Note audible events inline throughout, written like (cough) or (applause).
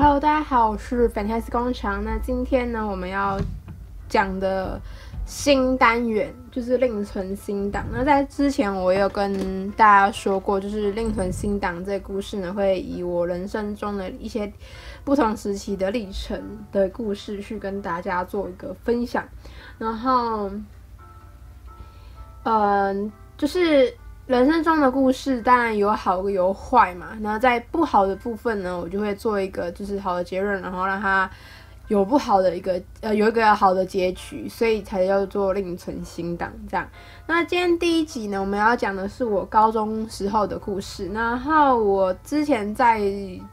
Hello，大家好，我是 Fantasy 工厂。那今天呢，我们要讲的新单元就是另存新档。那在之前，我有跟大家说过，就是另存新档这个故事呢，会以我人生中的一些不同时期的历程的故事去跟大家做一个分享。然后，嗯，就是。人生中的故事当然有好有坏嘛，那在不好的部分呢，我就会做一个就是好的结论，然后让它有不好的一个呃有一个好的结局，所以才叫做另存新档这样。那今天第一集呢，我们要讲的是我高中时候的故事。然后我之前在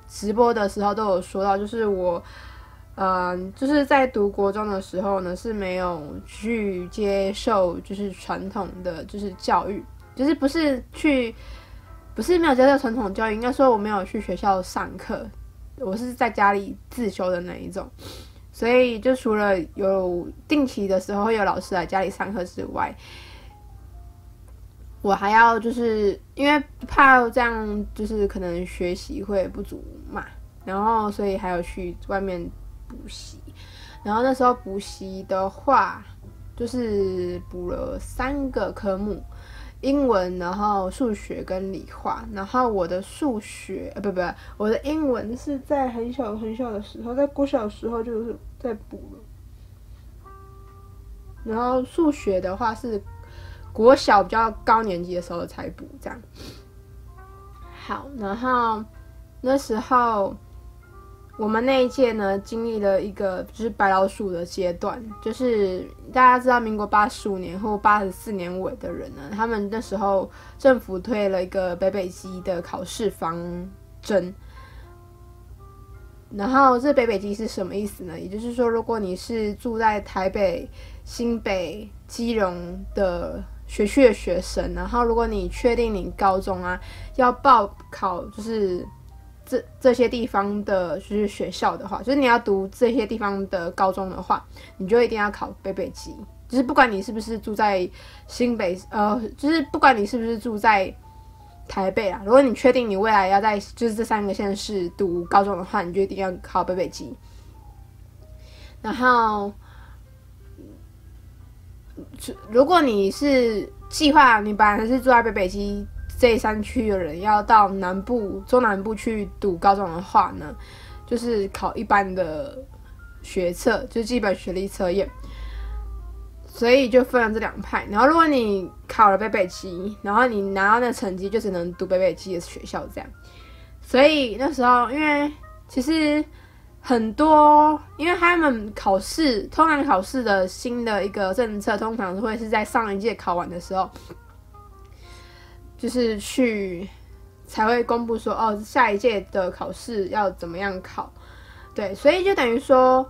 直播的时候都有说到，就是我嗯、就是在读国中的时候呢是没有去接受就是传统的就是教育。就是不是去，不是没有接受传统教育，应该说我没有去学校上课，我是在家里自修的那一种，所以就除了有定期的时候会有老师来家里上课之外，我还要就是因为怕这样就是可能学习会不足嘛，然后所以还有去外面补习，然后那时候补习的话就是补了三个科目。英文，然后数学跟理化，然后我的数学，呃，不不，我的英文是在很小很小的时候，在国小的时候就是在补了，然后数学的话是国小比较高年级的时候才补，这样。好，然后那时候。我们那一届呢，经历了一个就是白老鼠的阶段，就是大家知道，民国八十五年或八十四年尾的人呢，他们那时候政府推了一个北北基的考试方针。然后这北北基是什么意思呢？也就是说，如果你是住在台北、新北、基隆的学区的学生，然后如果你确定你高中啊要报考，就是。这这些地方的就是学校的话，就是你要读这些地方的高中的话，你就一定要考北北基。就是不管你是不是住在新北，呃，就是不管你是不是住在台北啊，如果你确定你未来要在就是这三个县市读高中的话，你就一定要考北北基。然后，如果你是计划你本来是住在北北基。这山区的人要到南部、中南部去读高中的话呢，就是考一般的学测，就是基本学历测验。所以就分了这两派。然后如果你考了北北基，然后你拿到那成绩，就只能读北北基的学校这样。所以那时候，因为其实很多，因为他们考试，通常考试的新的一个政策，通常会是在上一届考完的时候。就是去才会公布说哦，下一届的考试要怎么样考，对，所以就等于说，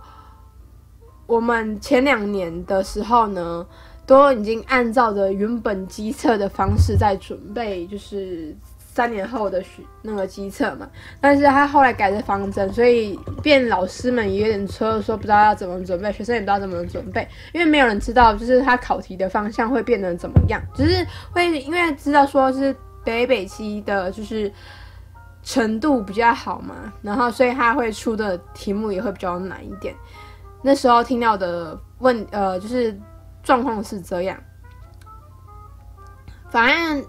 我们前两年的时候呢，都已经按照着原本机测的方式在准备，就是三年后的学那个基测嘛。但是他后来改了方针，所以变老师们也有点车说不知道要怎么准备，学生也不知道怎么准备，因为没有人知道就是他考题的方向会变得怎么样，只是会因为知道说是。北北基的就是程度比较好嘛，然后所以他会出的题目也会比较难一点。那时候听到的问呃，就是状况是这样。反正，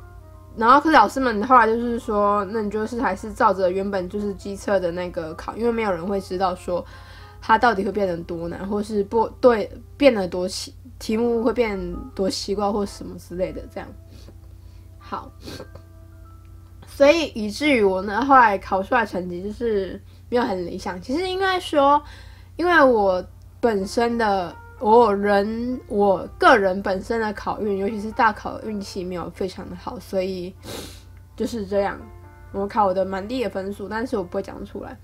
然后可是老师们后来就是说，那你就是还是照着原本就是机测的那个考，因为没有人会知道说它到底会变得多难，或是不对变得多奇，题目会变多奇怪或什么之类的这样。好。所以以至于我呢，后来考出来成绩就是没有很理想。其实应该说，因为我本身的我人我个人本身的考运，尤其是大考运气没有非常的好，所以就是这样。我考的蛮低的分数，但是我不会讲出来。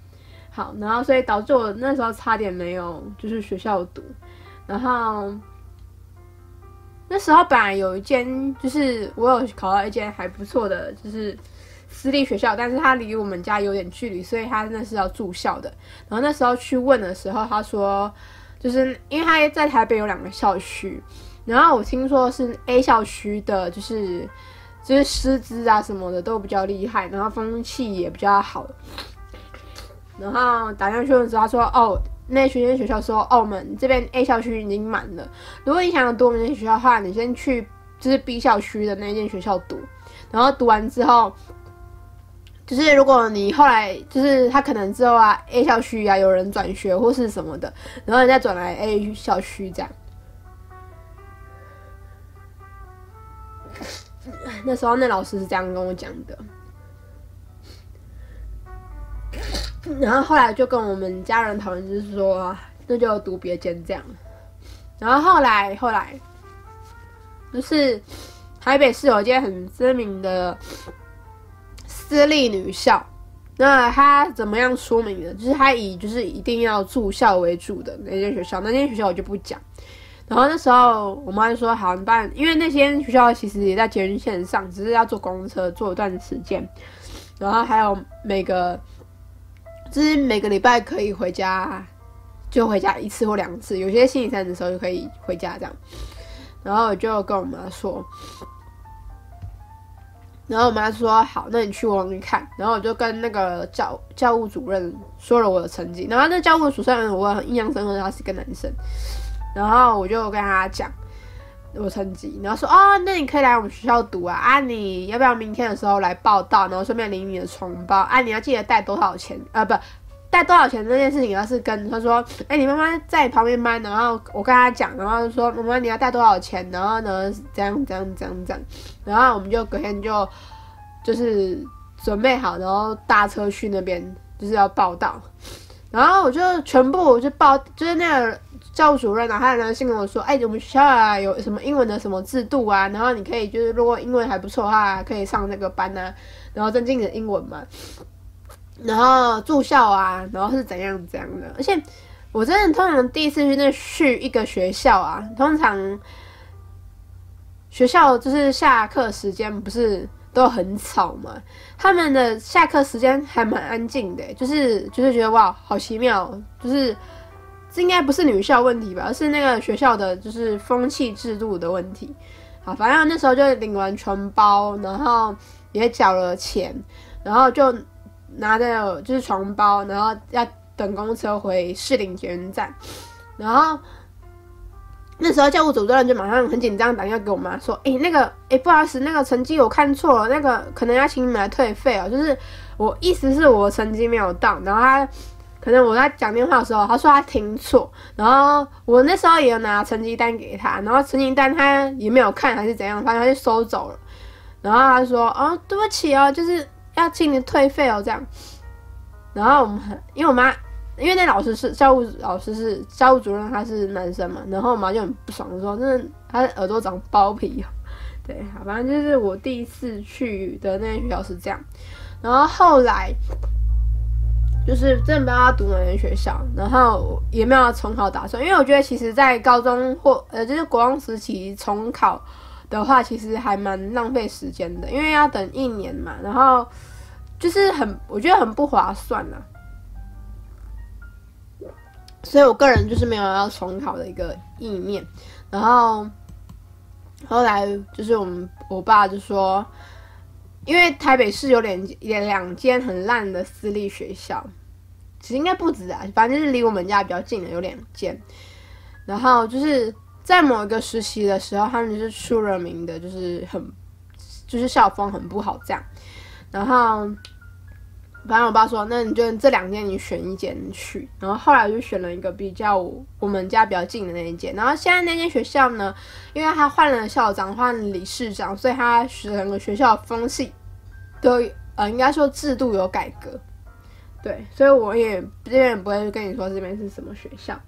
好，然后所以导致我那时候差点没有就是学校读。然后那时候本来有一间，就是我有考到一间还不错的，就是。私立学校，但是他离我们家有点距离，所以他那是要住校的。然后那时候去问的时候，他说，就是因为他在台北有两个校区，然后我听说是 A 校区的，就是就是师资啊什么的都比较厉害，然后风气也比较好。然后打电话去问的时候，他说哦，那学生学校说哦，我们这边 A 校区已经满了，如果你想要读我们那学校的话，你先去就是 B 校区的那间学校读，然后读完之后。就是如果你后来就是他可能之后啊 A 校区啊有人转学或是什么的，然后人家转来 A 校区这样。那时候那老师是这样跟我讲的，然后后来就跟我们家人讨论，就是说那就读别间这样。然后后来后来就是台北市有一间很知名的。私立女校，那他怎么样说明呢？就是他以就是一定要住校为主的那间学校，那间学校我就不讲。然后那时候我妈就说：“好，你办，因为那间学校其实也在捷运线上，只是要坐公车坐一段时间。然后还有每个，就是每个礼拜可以回家，就回家一次或两次。有些星期三的时候就可以回家这样。然后我就跟我妈说。”然后我妈说：“好，那你去我那看。”然后我就跟那个教教务主任说了我的成绩。然后那教务主任我很印象深刻，他是一个男生。然后我就跟他讲我成绩，然后说：“哦，那你可以来我们学校读啊！啊，你要不要明天的时候来报到？然后顺便领你的床包啊！你要记得带多少钱啊？不。”带多少钱这件事情，要是跟他说，哎、你妈妈在旁边搬，然后我跟他讲，然后说，妈妈你要带多少钱，然后呢，这样这样这样这样，然后我们就隔天就就是准备好，然后搭车去那边，就是要报到，然后我就全部我就报，就是那个教务主任啊，他有来信跟我说，哎、我们学校啊有什么英文的什么制度啊，然后你可以就是如果英文还不错的话，可以上那个班啊，然后增进你的英文嘛。然后住校啊，然后是怎样怎样的，而且我真的通常第一次去那去一个学校啊，通常学校就是下课时间不是都很吵嘛，他们的下课时间还蛮安静的，就是就是觉得哇，好奇妙，就是这应该不是女校问题吧，而是那个学校的就是风气制度的问题。好，反正那时候就领完全包，然后也缴了钱，然后就。拿着就是床包，然后要等公车回士林捷运站，然后那时候教务主任就马上很紧张，打电话给我妈说：“哎、那个，哎、不好意思，那个成绩我看错了，那个可能要请你们来退费哦。就是我意思是我成绩没有到，然后他可能我在讲电话的时候，他说他听错，然后我那时候也有拿成绩单给他，然后成绩单他也没有看还是怎样，反正他就收走了。然后他说：哦，对不起哦，就是。”要请你退费哦，这样。然后我们很，因为我妈，因为那老师是教务老师是教务主任，他是男生嘛。然后我妈就很不爽说：“真的，他的耳朵长包皮。(laughs) ”对，好，反正就是我第一次去的那间学校是这样。然后后来就是真的不知道要读哪间学校，然后也没有重考打算，因为我觉得其实，在高中或呃就是国中时期重考。的话，其实还蛮浪费时间的，因为要等一年嘛，然后就是很，我觉得很不划算呐。所以我个人就是没有要重考的一个意念。然后后来就是我们我爸就说，因为台北市有两两两间很烂的私立学校，其实应该不止啊，反正就是离我们家比较近的有两间，然后就是。在某一个实习的时候，他们是出了名的，就是很，就是校风很不好这样。然后，反正我爸说，那你就这两间你选一间去。然后后来就选了一个比较我们家比较近的那一间。然后现在那间学校呢，因为他换了校长，换了理事长，所以他整个学校风气都呃，应该说制度有改革。对，所以我也这边也不会跟你说这边是什么学校。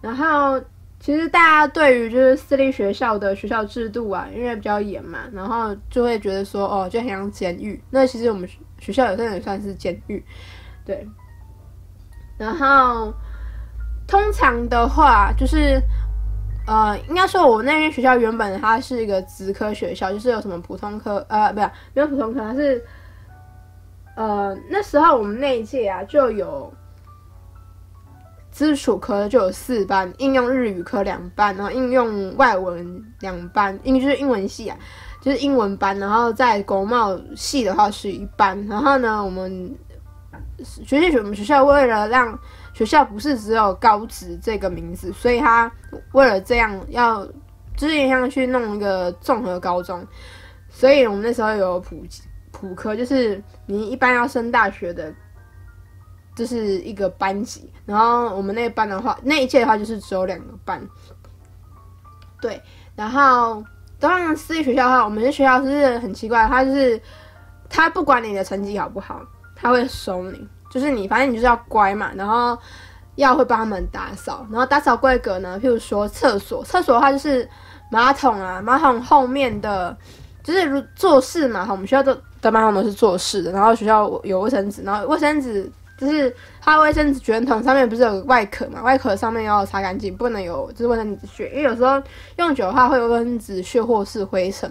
然后。其实大家对于就是私立学校的学校制度啊，因为比较严嘛，然后就会觉得说，哦，就很像监狱。那其实我们学校有些人算是监狱，对。然后通常的话，就是呃，应该说我那边学校原本它是一个职科学校，就是有什么普通科，呃，不是没有普通科，它是呃那时候我们那一届啊就有。基础科就有四班，应用日语科两班，然后应用外文两班，英就是英文系啊，就是英文班，然后在国贸系的话是一班，然后呢，我们学习学我们学校为了让学校不是只有高职这个名字，所以他为了这样要就是也想去弄一个综合高中，所以我们那时候有普普科，就是你一般要升大学的，就是一个班级，然后我们那班的话，那一届的话就是只有两个班，对，然后当然私立学校的话，我们学校是很奇怪，他就是他不管你的成绩好不好，他会收你。就是你，反正你就是要乖嘛，然后要会帮他们打扫，然后打扫规格呢，譬如说厕所，厕所的话就是马桶啊，马桶后面的就是如坐式马桶，我们学校的的马桶都是坐式的，然后学校有卫生纸，然后卫生纸就是它卫生纸卷筒上面不是有个外壳嘛，外壳上面要擦干净，不能有就是卫生纸屑，因为有时候用久的话会有卫生纸屑或是灰尘，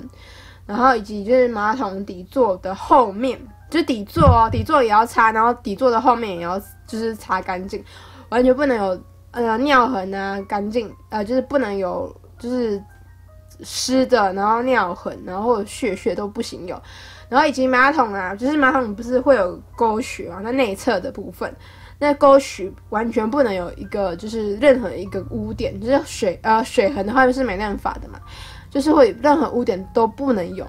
然后以及就是马桶底座的后面。就底座哦，底座也要擦，然后底座的后面也要就是擦干净，完全不能有呃尿痕啊，干净呃就是不能有就是湿的，然后尿痕，然后血血都不行有，然后以及马桶啊，就是马桶不是会有沟渠嘛，那内侧的部分，那沟渠完全不能有一个就是任何一个污点，就是水呃水痕的话就是没办法的嘛，就是会任何污点都不能有。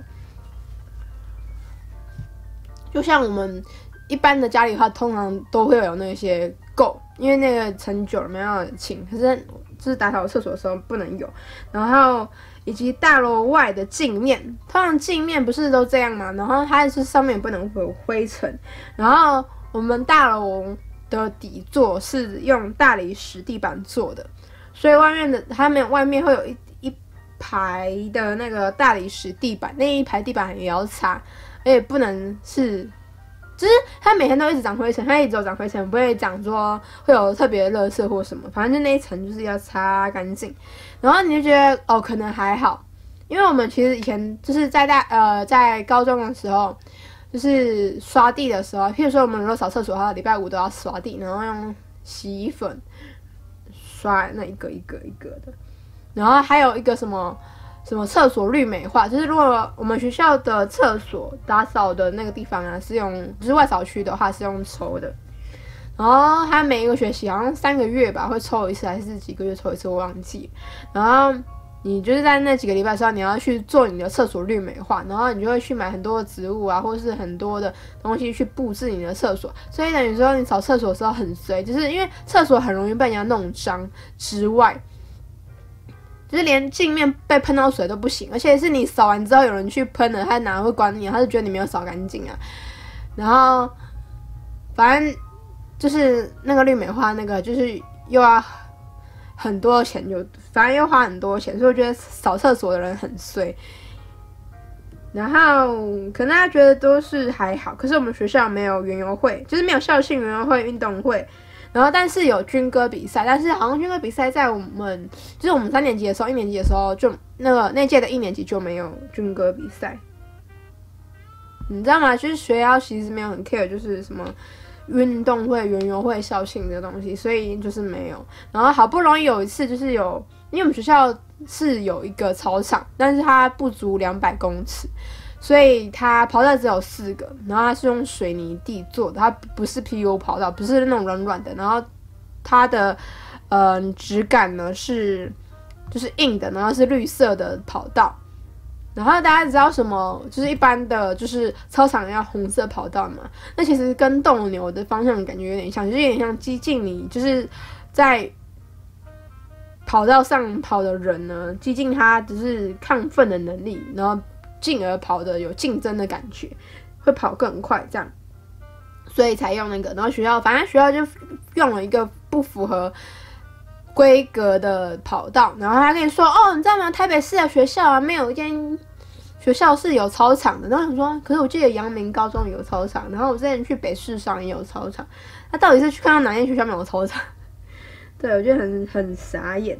就像我们一般的家里的话，通常都会有那些垢，因为那个陈久没有清，可是就是打扫厕所的时候不能有。然后以及大楼外的镜面，通常镜面不是都这样嘛？然后它是上面不能有灰尘。然后我们大楼的底座是用大理石地板做的，所以外面的它没有外面会有一一排的那个大理石地板，那一排地板也要擦。也不能是，就是它每天都一直长灰尘，它一直有长灰尘，不会讲说会有特别的垃圾或什么，反正就那一层就是要擦干净。然后你就觉得哦，可能还好，因为我们其实以前就是在大呃在高中的时候，就是刷地的时候，譬如说我们如果扫厕所的话，礼拜五都要刷地，然后用洗衣粉刷那一个一个一个的，然后还有一个什么。什么厕所绿美化？就是如果我们学校的厕所打扫的那个地方啊，是用就是外扫区的话是用抽的，然后他每一个学期好像三个月吧会抽一次，还是几个月抽一次我忘记。然后你就是在那几个礼拜的时候，你要去做你的厕所绿美化，然后你就会去买很多的植物啊，或是很多的东西去布置你的厕所。所以等于说你扫厕所的时候很衰，就是因为厕所很容易被人家弄脏之外。就是连镜面被喷到水都不行，而且是你扫完之后有人去喷了，他哪会管你？他就觉得你没有扫干净啊。然后，反正就是那个绿美花那个，就是又要很多钱，就反正又花很多钱，所以我觉得扫厕所的人很衰。然后可能大家觉得都是还好，可是我们学校没有园游会，就是没有校庆园游会、运动会。然后，但是有军歌比赛，但是好像军歌比赛在我们就是我们三年级的时候，一年级的时候就那个那届的一年级就没有军歌比赛，你知道吗？就是学校其实没有很 care，就是什么运动会、园游会、校庆的东西，所以就是没有。然后好不容易有一次，就是有，因为我们学校是有一个操场，但是它不足两百公尺。所以它跑道只有四个，然后它是用水泥地做的，它不是 PU 跑道，不是那种软软的，然后它的呃质感呢是就是硬的，然后是绿色的跑道，然后大家知道什么？就是一般的就是操场要红色跑道嘛，那其实跟斗牛的方向感觉有点像，就是有点像激进你就是在跑道上跑的人呢，激进他只是亢奋的能力，然后。进而跑的有竞争的感觉，会跑更快，这样，所以才用那个。然后学校，反正学校就用了一个不符合规格的跑道。然后他跟你说：“哦，你知道吗？台北市的学校啊，没有一间学校是有操场的。”然后想说：“可是我记得阳明高中有操场，然后我之前去北市上也有操场。他到底是去看到哪间学校没有操场？”对，我觉得很很傻眼。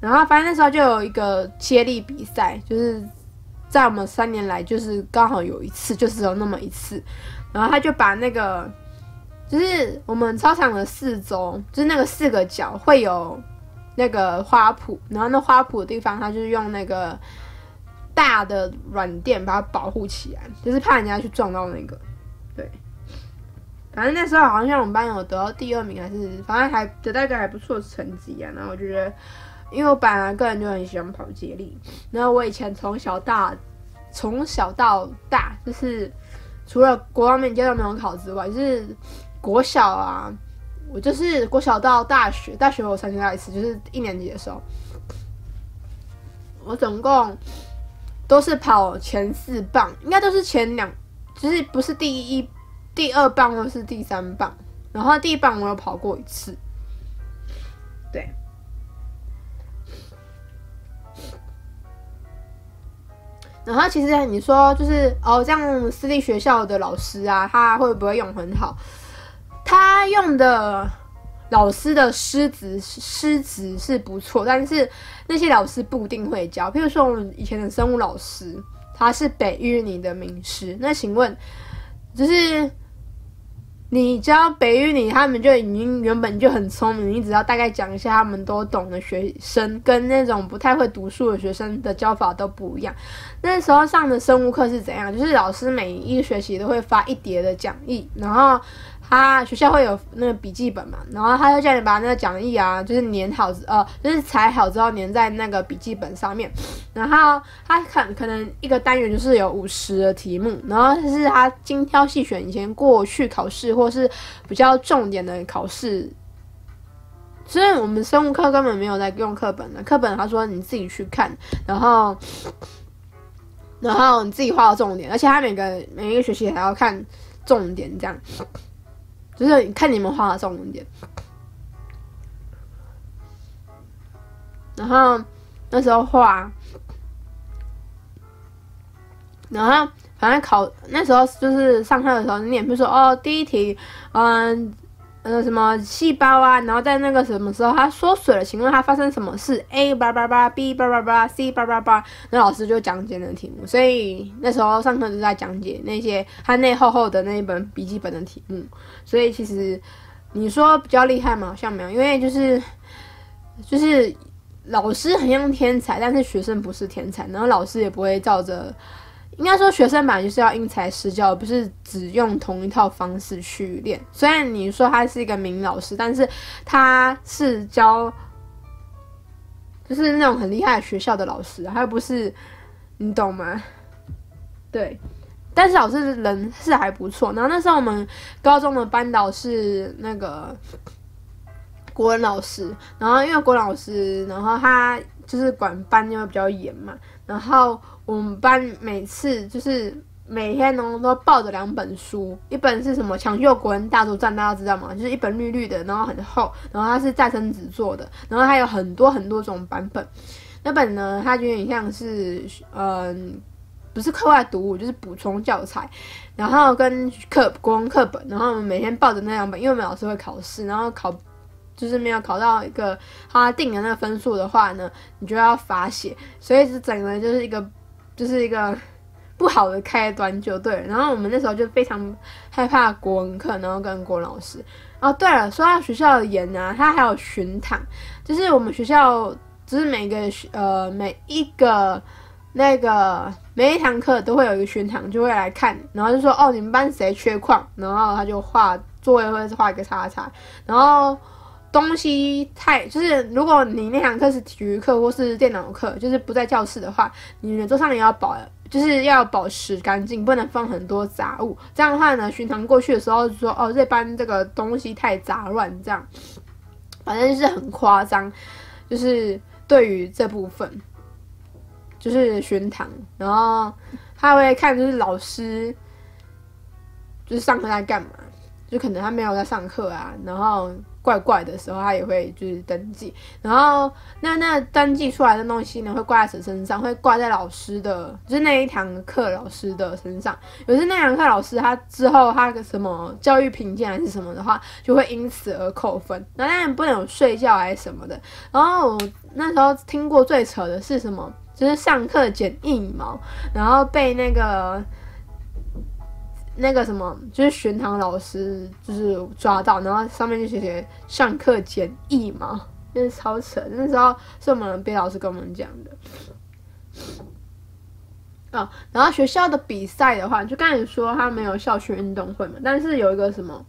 然后反正那时候就有一个接力比赛，就是。在我们三年来，就是刚好有一次，就是有那么一次，然后他就把那个，就是我们操场的四周，就是那个四个角会有那个花圃，然后那花圃的地方，他就是用那个大的软垫把它保护起来，就是怕人家去撞到那个，对，反正那时候好像我们班有得到第二名，还是反正还得到一个还不错的成绩啊。然后我觉得，因为我本来个人就很喜欢跑接力，然后我以前从小大，从小到大，就是除了国王面阶段没有考之外，就是国小啊，我就是国小到大学，大学我参加一次，就是一年级的时候，我总共都是跑前四棒，应该都是前两，就是不是第一、第二棒，或是第三棒，然后第一棒我有跑过一次，对。然后其实你说就是哦，这样私立学校的老师啊，他会不会用很好？他用的老师的师资师资是不错，但是那些老师不一定会教。譬如说我们以前的生物老师，他是北一女的名师，那请问就是。你教北语你，他们就已经原本就很聪明，你只要大概讲一下，他们都懂的学生，跟那种不太会读书的学生的教法都不一样。那时候上的生物课是怎样？就是老师每一个学期都会发一叠的讲义，然后。他学校会有那个笔记本嘛，然后他就叫你把那个讲义啊，就是粘好，呃，就是裁好之后粘在那个笔记本上面。然后他可可能一个单元就是有五十个题目，然后就是他精挑细选以前过去考试或是比较重点的考试。所以我们生物课根本没有在用课本的，课本他说你自己去看，然后然后你自己画重点，而且他每个每一个学期还要看重点这样。就是看你们画的重点，然后那时候画，然后反正考那时候就是上课的时候，你也不说哦，第一题，嗯。什么细胞啊？然后在那个什么时候它缩水了？请问它发生什么事？A 叭叭叭，B 叭叭叭，C 叭叭叭，那老师就讲解那题目。所以那时候上课就在讲解那些他那厚厚的那一本笔记本的题目。所以其实你说比较厉害嘛，好像没有，因为就是就是老师很像天才，但是学生不是天才，然后老师也不会照着。应该说，学生本来就是要因材施教，而不是只用同一套方式去练。虽然你说他是一个名老师，但是他是教，就是那种很厉害的学校的老师，他又不是，你懂吗？对，但是老师人是还不错。然后那时候我们高中的班导是那个国文老师，然后因为国文老师，然后他就是管班就会比较严嘛，然后。我们班每次就是每天呢都抱着两本书，一本是什么《抢救国文大作战》，大家知道吗？就是一本绿绿的，然后很厚，然后它是再生纸做的，然后它有很多很多种版本。那本呢，它就有点像是嗯，不是课外读物，就是补充教材，然后跟课国文课本，然后我们每天抱着那两本，因为我们老师会考试，然后考。就是没有考到一个他定的那个分数的话呢，你就要罚写，所以是整个就是一个就是一个不好的开端就对。然后我们那时候就非常害怕国文课，然后跟国文老师。哦，对了，说到学校的严啊，他还有巡堂，就是我们学校就是每个呃每一个那个每一堂课都会有一个巡堂，就会来看，然后就说哦你们班谁缺旷，然后他就画座位或者是画一个叉叉，然后。东西太就是，如果你那堂课是体育课或是电脑课，就是不在教室的话，你的桌上也要保，就是要保持干净，不能放很多杂物。这样的话呢，巡堂过去的时候就说，哦，这班这个东西太杂乱，这样，反正就是很夸张。就是对于这部分，就是巡堂，然后他会看就是老师，就是上课在干嘛，就可能他没有在上课啊，然后。怪怪的时候，他也会就是登记，然后那那登记出来的东西呢，会挂在谁身上？会挂在老师的，就是那一堂课老师的身上。有时那堂课老师他之后他个什么教育评鉴还是什么的话，就会因此而扣分。那当然不能有睡觉还是什么的。然后我那时候听过最扯的是什么？就是上课剪硬毛，然后被那个。那个什么，就是巡堂老师就是抓到，然后上面就写写上课剪腋毛，真是超扯。那时候是我们别的老师跟我们讲的。哦，然后学校的比赛的话，就刚才说他没有校区运动会嘛，但是有一个什么，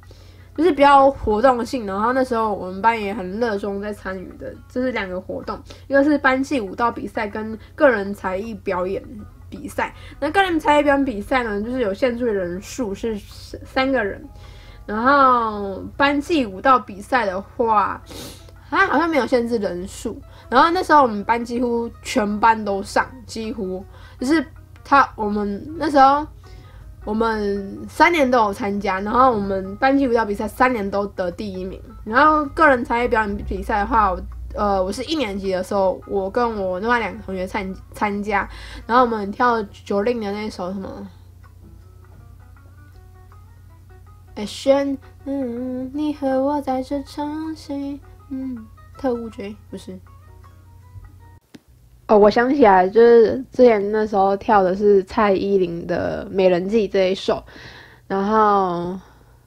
就是比较活动性，然后那时候我们班也很热衷在参与的，就是两个活动，一个是班际舞蹈比赛跟个人才艺表演比赛。那个人才艺表演比赛呢，就是有限制人数是三个人，然后班级舞蹈比赛的话，它好像没有限制人数，然后那时候我们班几乎全班都上，几乎就是。他我们那时候，我们三年都有参加，然后我们班级舞蹈比赛三年都得第一名。然后个人才艺表演比赛的话，呃，我是一年级的时候，我跟我另外两个同学参参加，然后我们跳九令的那首什么，哎，炫，嗯，你和我在这场戏，嗯，特务追不是。哦，我想起来，就是之前那时候跳的是蔡依林的《美人计》这一首，然后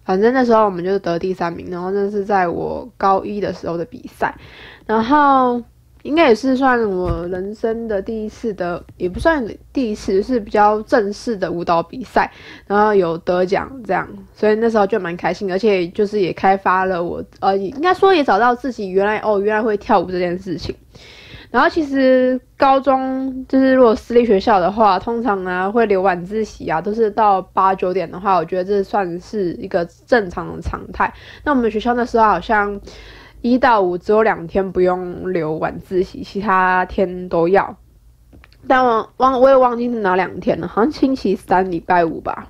反正那时候我们就是得第三名，然后那是在我高一的时候的比赛，然后应该也是算我人生的第一次的，也不算第一次，是比较正式的舞蹈比赛，然后有得奖这样，所以那时候就蛮开心，而且就是也开发了我，呃，应该说也找到自己原来哦，原来会跳舞这件事情。然后其实高中就是如果私立学校的话，通常呢、会留晚自习啊，都是到八九点的话，我觉得这算是一个正常的常态。那我们学校那时候好像一到五只有两天不用留晚自习，其他天都要。但我忘我也忘记是哪两天了，好像星期三、礼拜五吧。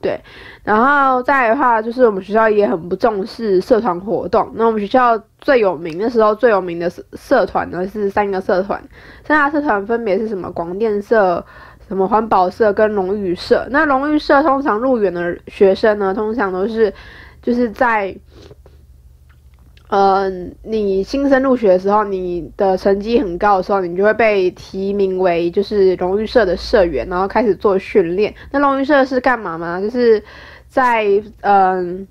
对，然后再的话，就是我们学校也很不重视社团活动。那我们学校最有名那时候最有名的社社团呢是三个社团，三大社团分别是什么？广电社、什么环保社跟荣誉社。那荣誉社通常入园的学生呢，通常都是就是在。呃，你新生入学的时候，你的成绩很高的时候，你就会被提名为就是荣誉社的社员，然后开始做训练。那荣誉社是干嘛吗？就是在嗯、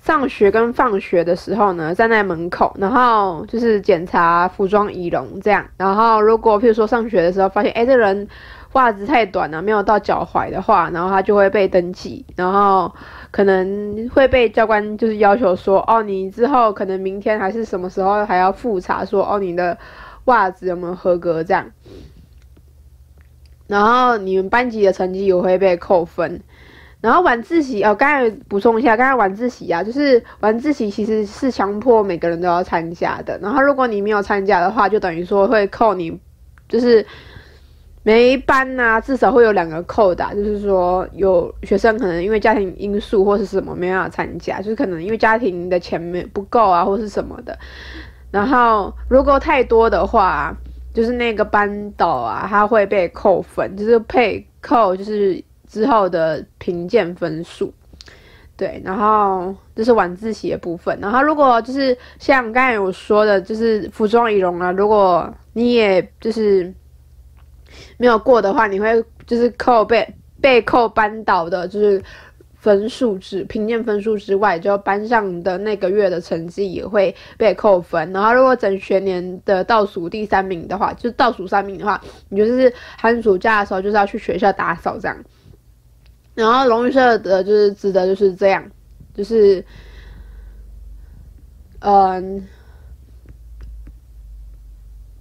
上学跟放学的时候呢，站在门口，然后就是检查服装仪容这样。然后如果譬如说上学的时候发现，哎，这人。袜子太短了，没有到脚踝的话，然后他就会被登记，然后可能会被教官就是要求说，哦，你之后可能明天还是什么时候还要复查，说哦，你的袜子有没有合格这样。然后你们班级的成绩也会被扣分。然后晚自习哦，刚才补充一下，刚才晚自习啊，就是晚自习其实是强迫每个人都要参加的。然后如果你没有参加的话，就等于说会扣你，就是。每一班呐、至少会有两个扣打，就是说有学生可能因为家庭因素或是什么没办法参加，就是可能因为家庭的钱没不够啊，或是什么的。然后如果太多的话，就是那个班导啊，他会被扣分，就是配扣就是之后的评鉴分数。对，然后这是晚自习的部分。然后如果就是像刚才有说的，就是服装仪容啊，如果你也就是。没有过的话，你会就是扣被被扣班导的，就是分数之评鉴分数之外，就班上的那个月的成绩也会被扣分。然后如果整学年的倒数第三名的话，就是倒数三名的话，你就是寒暑假的时候就是要去学校打扫这样。然后荣誉社的就是指的就是这样，就是嗯。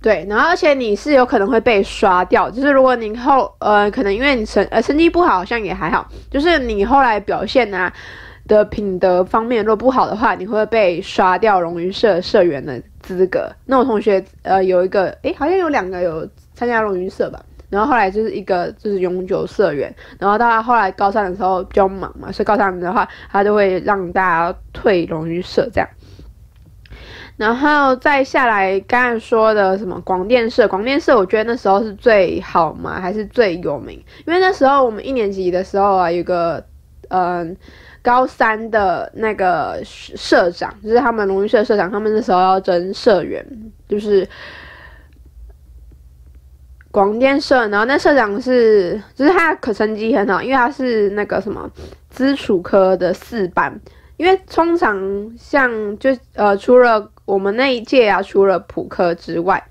对，然后而且你是有可能会被刷掉，就是如果你后呃可能因为你成呃成绩不好，好像也还好，就是你后来表现啊的品德方面若不好的话，你会被刷掉荣誉社社员的资格。那我同学呃有一个诶好像有两个有参加荣誉社吧，然后后来就是一个就是永久社员，然后到他后来高三的时候比较忙嘛，所以高三的话他就会让大家退荣誉社这样。然后再下来，刚才说的什么广电社？广电社我觉得那时候是最好嘛，还是最有名？因为那时候我们一年级的时候啊，有个嗯、高三的那个社长，就是他们荣誉社社长，他们那时候要争社员，就是广电社。然后那社长是，就是他可成绩很好，因为他是那个什么资处科的四班。因为通常像就呃除了我们那一届啊，除了普科之外，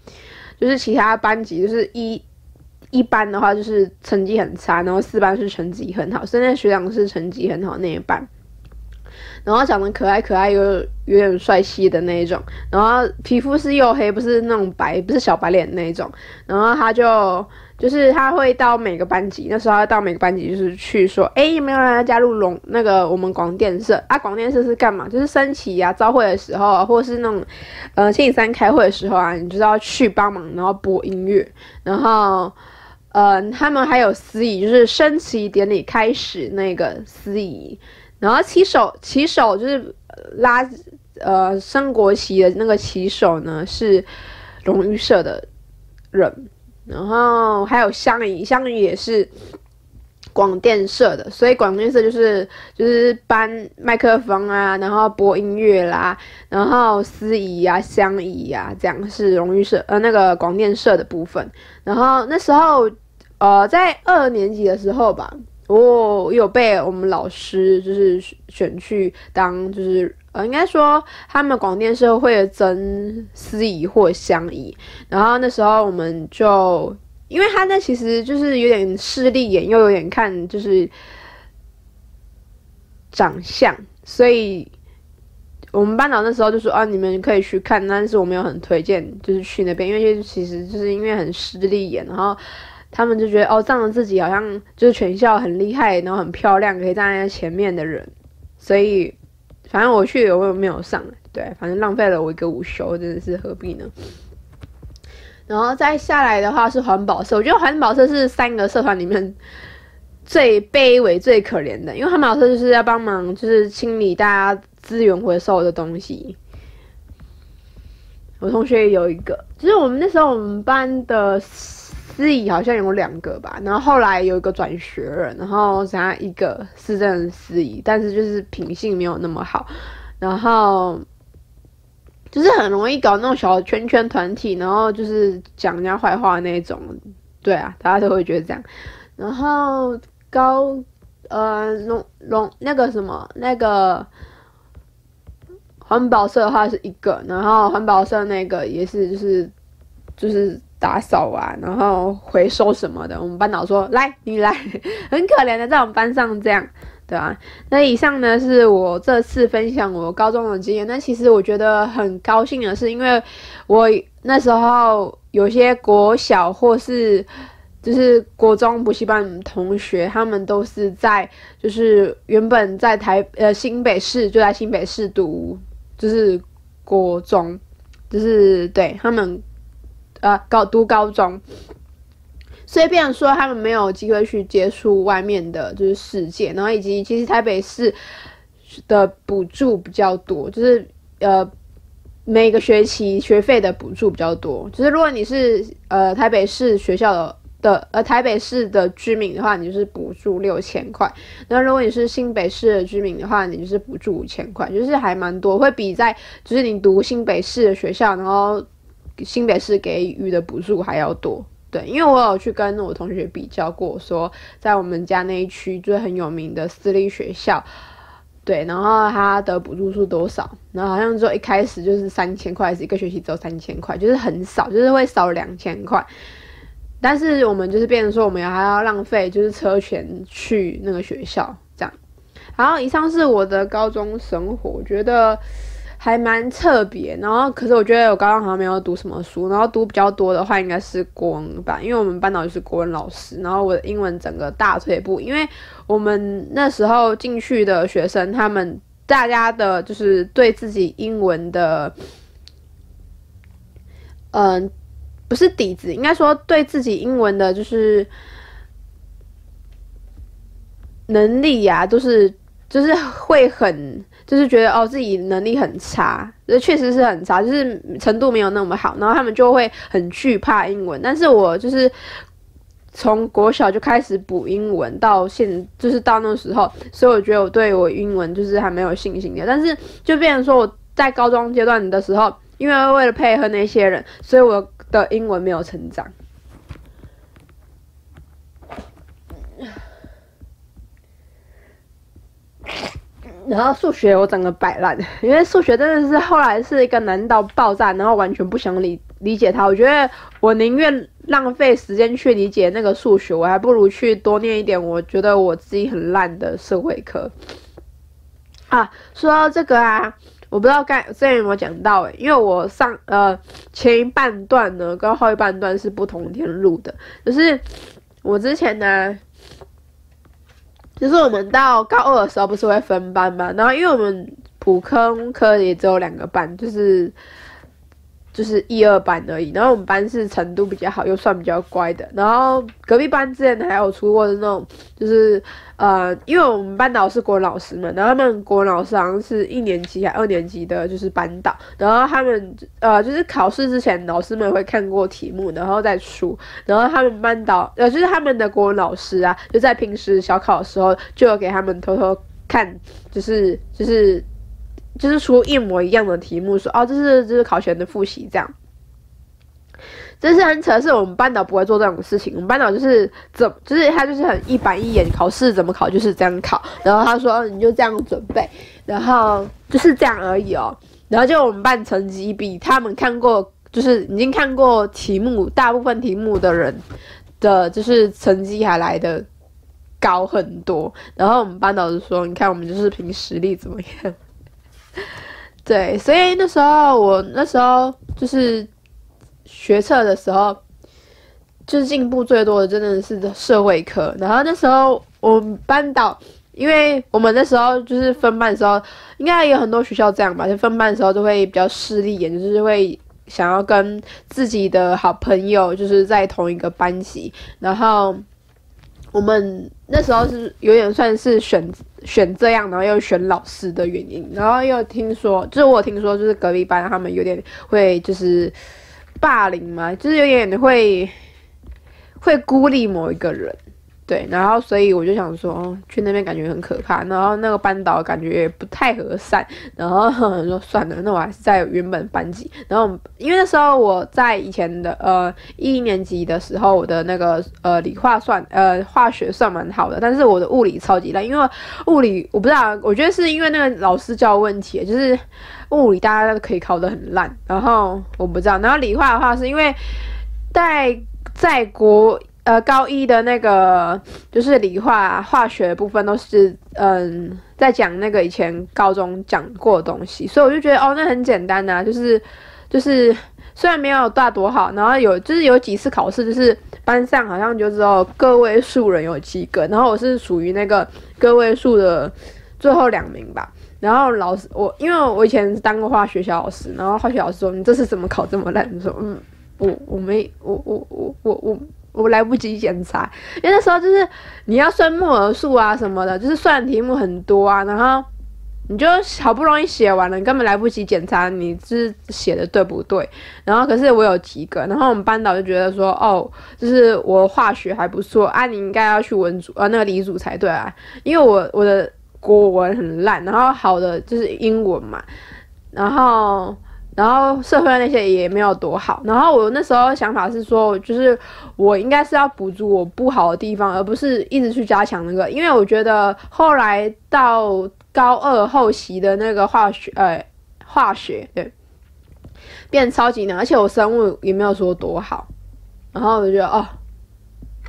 就是其他班级就是一一班的话就是成绩很差，然后四班是成绩很好，所以那学长是成绩很好那一班。然后长得可爱可爱又有点帅气的那一种，然后皮肤是黝黑，不是那种白，不是小白脸那一种。然后他就就是他会到每个班级，那时候他到每个班级就是去说，哎，有没有人要加入龙那个我们广电社啊？广电社是干嘛？就是升旗啊、招会的时候，或是那种呃星期三开会的时候啊，你就是要去帮忙，然后播音乐。然后呃，他们还有司仪，就是升旗典礼开始那个司仪。然后旗手，旗手就是拉呃升国旗的那个旗手呢，是荣誉社的人，然后还有乡仪，乡仪也是广电社的，所以广电社就是就是搬麦克风啊，然后播音乐啦，然后司仪呀、乡仪呀，这样是荣誉社呃那个广电社的部分。然后那时候呃在二年级的时候吧。我有被我们老师就是选去当，就是呃，应该说他们广电社会征司仪或相仪，然后那时候我们就，因为他那其实就是有点势利眼，又有点看就是长相，所以我们班长那时候就说啊，你们可以去看，但是我没有很推荐就是去那边，因为其实就是因为很势利眼，然后。他们就觉得哦，仗着自己好像就是全校很厉害，然后很漂亮，可以站在前面的人，所以反正我去我也没有上，对，反正浪费了我一个午休，真的是何必呢？然后再下来的话是环保社，我觉得环保社是三个社团里面最卑微、最可怜的，因为环保社就是要帮忙，就是清理大家资源回收的东西。我同学也有一个，就是我们那时候我们班的。司仪好像有两个吧，然后后来有一个转学了，然后剩下一个是正司仪，但是就是品性没有那么好，然后就是很容易搞那种小圈圈团体，然后就是讲人家坏话那种，对啊，大家都会觉得这样。然后高呃龙龙那个什么那个环保社的话是一个，然后环保社那个也是就是就是。打扫啊，然后回收什么的，我们班导说：“来，你来。”很可怜的，在我们班上这样，对吧？那以上呢是我这次分享我高中的经验。那其实我觉得很高兴的是，因为我那时候有些国小或是就是国中补习班同学，他们都是在就是原本在台呃新北市就在新北市读，就是国中，就是对他们。呃，高读高中，所以变成说他们没有机会去接触外面的，就是世界。然后以及其实台北市的补助比较多，就是呃每个学期学费的补助比较多。就是如果你是呃台北市学校的的呃台北市的居民的话，你就是补助六千块。那如果你是新北市的居民的话，你就是补助五千块，就是还蛮多，会比在就是你读新北市的学校，然后。新北市给予的补助还要多，对，因为我有去跟我同学比较过，说在我们家那一区就是很有名的私立学校，对，然后他的补助是多少？然后好像说一开始就是三千块，还是一个学期只有三千块，就是很少，就是会少两千块。但是我们就是变成说，我们还要浪费就是车钱去那个学校这样。然后以上是我的高中生活，我觉得。还蛮特别，然后可是我觉得我高中好像没有读什么书，然后读比较多的话应该是国文吧，因为我们班导就是国文老师，然后我的英文整个大退步，因为我们那时候进去的学生，他们大家的就是对自己英文的，嗯、不是底子，应该说对自己英文的就是能力呀、啊，都是就是会很。就是觉得哦，自己能力很差，这确实是很差，就是程度没有那么好，然后他们就会很惧怕英文。但是我就是从国小就开始补英文，到现就是到那时候，所以我觉得我对我英文就是还没有信心的。但是就变成说我在高中阶段的时候，因为为了配合那些人，所以我的英文没有成长。然后数学我整个摆烂，(laughs) 因为数学真的是后来是一个难到爆炸，然后完全不想理理解它。我觉得我宁愿浪费时间去理解那个数学，我还不如去多念一点。我觉得我自己很烂的社会科啊。说到这个啊，我不知道该之前有没有讲到诶、因为我上呃前一半段呢跟后一半段是不同天录的，就是我之前呢。就是我们到高二的时候不是会分班嘛，然后因为我们普通科也只有两个班，就是就是一二班而已。然后我们班是程度比较好，又算比较乖的。然后隔壁班之前还有出过那种，就是。呃，因为我们班导是国文老师嘛，然后他们国文老师好像是一年级还二年级的，就是班导，然后他们呃，就是考试之前老师们会看过题目，然后再出，然后他们班导呃，就是他们的国文老师啊，就在平时小考的时候就有给他们偷偷看，就是就是就是出一模一样的题目，说哦，这是这是考前的复习这样。真是很扯，是我们班导不会做这种事情。我们班导就是怎，就是他就是很一板一眼，考试怎么考就是这样考。然后他说你就这样准备，然后就是这样而已哦。然后就我们班成绩比他们看过，就是已经看过题目大部分题目的人的，就是成绩还来的高很多。然后我们班导就说，你看我们就是凭实力怎么样？(laughs) 对，所以那时候我那时候就是。学测的时候，就是进步最多的真的是社会科。然后那时候我们班导，因为我们那时候就是分班的时候，应该有很多学校这样吧，就分班的时候都会比较势利眼，就是会想要跟自己的好朋友就是在同一个班级。然后我们那时候是有点算是选选这样，然后又选老师的原因。然后又听说，就是我听说，就是隔壁班他们有点会就是。霸凌嘛，就是有点会会孤立某一个人，对，然后所以我就想说，去那边感觉很可怕，然后那个班导感觉也不太和善，然后 (laughs) 说算了，那我还是在原本班级。然后因为那时候我在以前的呃一年级的时候，我的那个呃理化算呃化学算蛮好的，但是我的物理超级烂，因为物理我不知道，我觉得是因为那个老师教问题，就是。物理大家都可以考得很烂，然后我不知道，然后理化的话是因为在在国呃高一的那个就是理化化学部分都是嗯在讲那个以前高中讲过的东西，所以我就觉得哦那很简单呐、就是就是虽然没有大多好，然后有就是有几次考试就是班上好像就只有个位数人有及格，然后我是属于那个个位数的最后两名吧。然后老师，我因为我以前当过化学小老师，然后化学老师说：“你这次怎么考这么烂？”说：“嗯，我我没我我我我我我来不及检查，因为那时候就是你要算木偶数啊什么的，就是算题目很多啊，然后你就好不容易写完了，你根本来不及检查你是写的对不对。然后可是我有及格，然后我们班导就觉得说：“哦，就是我化学还不错啊，你应该要去文组呃那个理组才对啊，因为我我的。”国文很烂，然后好的就是英文嘛，然后然后社会那些也没有多好，然后我那时候想法是说，就是我应该是要补足我不好的地方，而不是一直去加强那个，因为我觉得后来到高二后期的那个化学，呃，化学对，变超级难，而且我生物也没有说多好，然后我就觉得哦。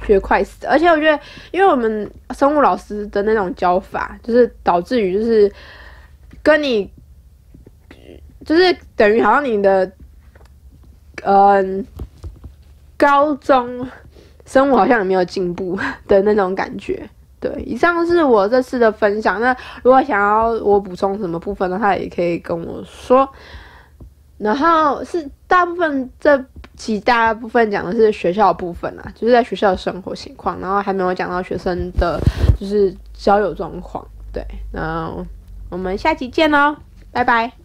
学快死，而且我觉得，因为我们生物老师的那种教法，就是导致于就是跟你，就是等于好像你的，嗯、高中生物好像也没有进步的那种感觉。对，以上是我这次的分享。那如果想要我补充什么部分的话，也可以跟我说。然后是大部分这。几大部分讲的是学校部分啊，就是在学校的生活情况，然后还没有讲到学生的，就是交友状况。对，然后我们下期见喽，拜拜。